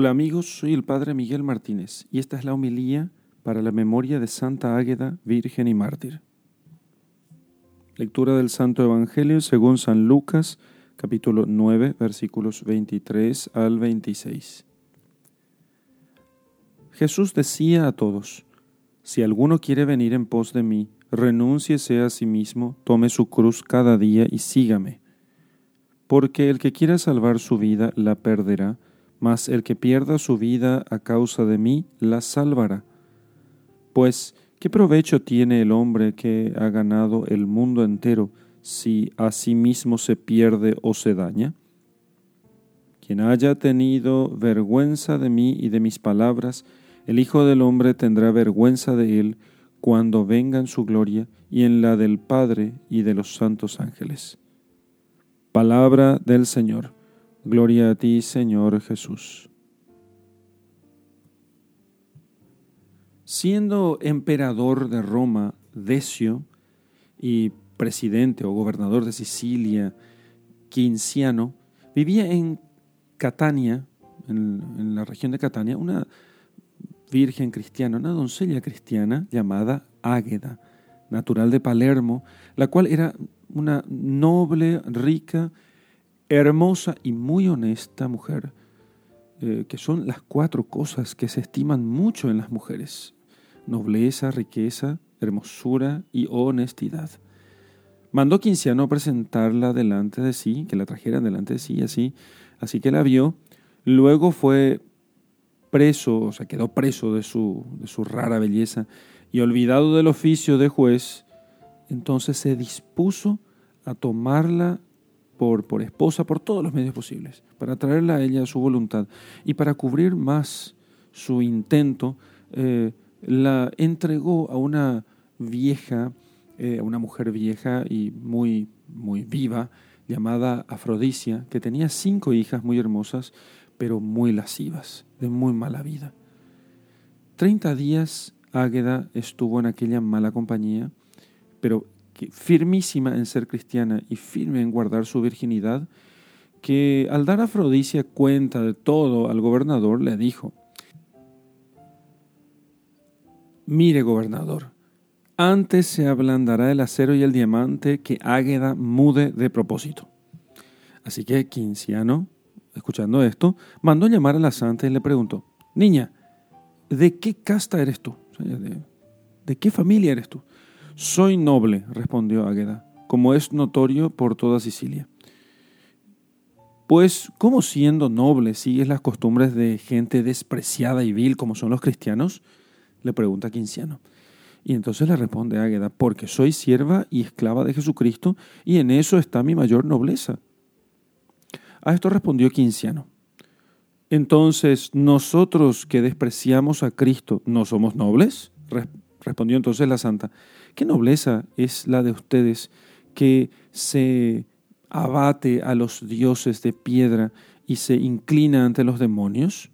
Hola amigos, soy el Padre Miguel Martínez y esta es la homilía para la memoria de Santa Águeda, Virgen y Mártir. Lectura del Santo Evangelio según San Lucas, capítulo 9, versículos 23 al 26. Jesús decía a todos, Si alguno quiere venir en pos de mí, renúnciese a sí mismo, tome su cruz cada día y sígame. Porque el que quiera salvar su vida la perderá, mas el que pierda su vida a causa de mí la salvará. Pues, ¿qué provecho tiene el hombre que ha ganado el mundo entero si a sí mismo se pierde o se daña? Quien haya tenido vergüenza de mí y de mis palabras, el Hijo del Hombre tendrá vergüenza de él cuando venga en su gloria y en la del Padre y de los santos ángeles. Palabra del Señor. Gloria a ti, Señor Jesús. Siendo emperador de Roma, Decio, y presidente o gobernador de Sicilia, Quinciano, vivía en Catania, en, la región de Catania, una virgen cristiana, una doncella cristiana llamada Águeda, natural de Palermo, la cual era una noble, rica hermosa y muy honesta mujer, eh, que son las cuatro cosas que se estiman mucho en las mujeres. Nobleza, riqueza, hermosura y honestidad. Mandó Quinciano presentarla delante de sí, que la trajeran delante de sí, así, así que la vio. Luego fue preso, o sea, quedó preso de su, de su rara belleza y olvidado del oficio de juez, entonces se dispuso a tomarla por, esposa, por todos los medios posibles, para traerla a ella a su voluntad. Y para cubrir más su intento, eh, la entregó a una vieja, eh, a una mujer vieja y muy, muy viva, llamada Afrodisia, que tenía cinco hijas muy hermosas, pero muy lascivas, de muy mala vida. Treinta días Águeda estuvo en aquella mala compañía, pero firmísima en ser cristiana y firme en guardar su virginidad, que al dar a Afrodisia cuenta de todo al gobernador, le dijo, Mire, gobernador, antes se ablandará el acero y el diamante que Águeda mude de propósito. Así que Quinciano, escuchando esto, mandó llamar a la santa y le preguntó, Niña, ¿de qué casta eres tú? ¿De, qué familia eres tú? Soy noble, respondió Águeda, como es notorio por toda Sicilia. Pues, ¿cómo siendo noble sigues las costumbres de gente despreciada y vil como son los cristianos? le pregunta Quinciano. Y entonces le responde Águeda, porque soy sierva y esclava de Jesucristo, y en eso está mi mayor nobleza. A esto respondió Quinciano. Entonces, ¿nosotros que despreciamos a Cristo no somos nobles? Respondió entonces la santa, ¿qué nobleza es la de ustedes que se abate a los dioses de piedra y se inclina ante los demonios?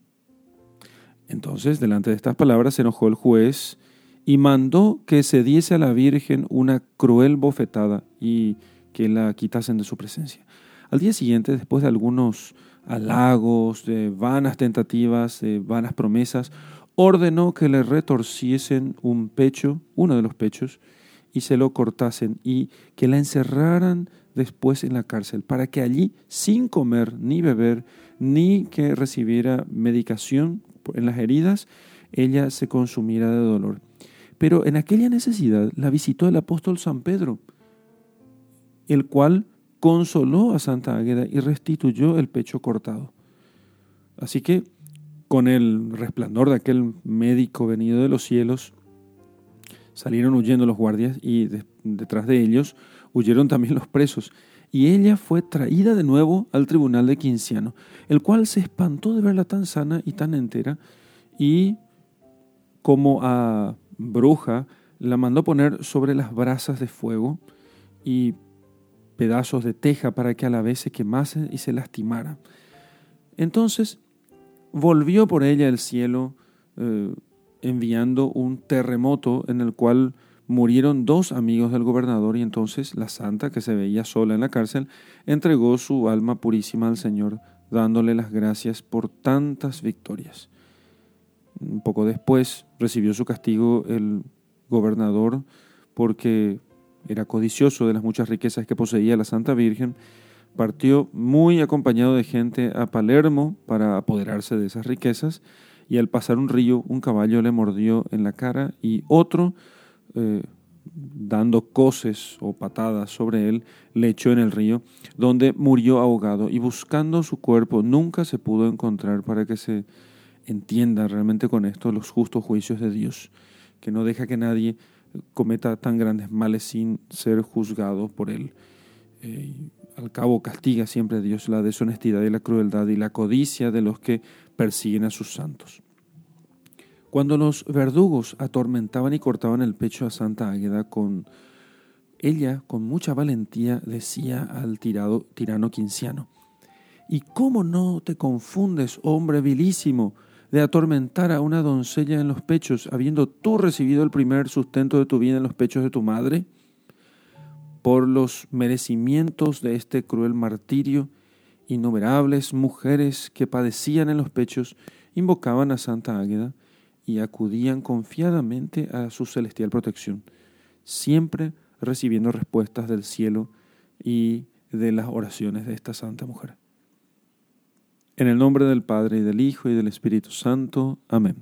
Entonces, delante de estas palabras, se enojó el juez y mandó que se diese a la Virgen una cruel bofetada y que la quitasen de su presencia. Al día siguiente, después de algunos halagos, de vanas tentativas, de vanas promesas, ordenó que le retorciesen un pecho, uno de los pechos, y se lo cortasen y que la encerraran después en la cárcel, para que allí, sin comer ni beber, ni que recibiera medicación en las heridas, ella se consumiera de dolor. Pero en aquella necesidad la visitó el apóstol San Pedro, el cual consoló a Santa Águeda y restituyó el pecho cortado. Así que con el resplandor de aquel médico venido de los cielos, salieron huyendo los guardias y detrás de ellos huyeron también los presos. Y ella fue traída de nuevo al tribunal de Quinciano, el cual se espantó de verla tan sana y tan entera, y como a bruja la mandó poner sobre las brasas de fuego y pedazos de teja para que a la vez se quemase y se lastimara. Entonces volvió por ella el cielo eh, enviando un terremoto en el cual murieron dos amigos del gobernador y entonces la santa, que se veía sola en la cárcel, entregó su alma purísima al Señor dándole las gracias por tantas victorias. Un poco después recibió su castigo el gobernador porque era codicioso de las muchas riquezas que poseía la Santa Virgen. Partió muy acompañado de gente a Palermo para apoderarse de esas riquezas y al pasar un río un caballo le mordió en la cara y otro, eh, dando coces o patadas sobre él, le echó en el río, donde murió ahogado y buscando su cuerpo nunca se pudo encontrar para que se entienda realmente con esto los justos juicios de Dios, que no deja que nadie cometa tan grandes males sin ser juzgado por él. Eh, al cabo castiga siempre a Dios la deshonestidad y la crueldad y la codicia de los que persiguen a sus santos. Cuando los verdugos atormentaban y cortaban el pecho a Santa Águeda, con ella, con mucha valentía, decía al tirado, tirano quinciano, ¿Y cómo no te confundes, hombre vilísimo, de atormentar a una doncella en los pechos, habiendo tú recibido el primer sustento de tu vida en los pechos de tu madre? Por los merecimientos de este cruel martirio, innumerables mujeres que padecían en los pechos invocaban a Santa Águeda y acudían confiadamente a su celestial protección, siempre recibiendo respuestas del cielo y de las oraciones de esta santa mujer. En el nombre del Padre y del Hijo y del Espíritu Santo. Amén.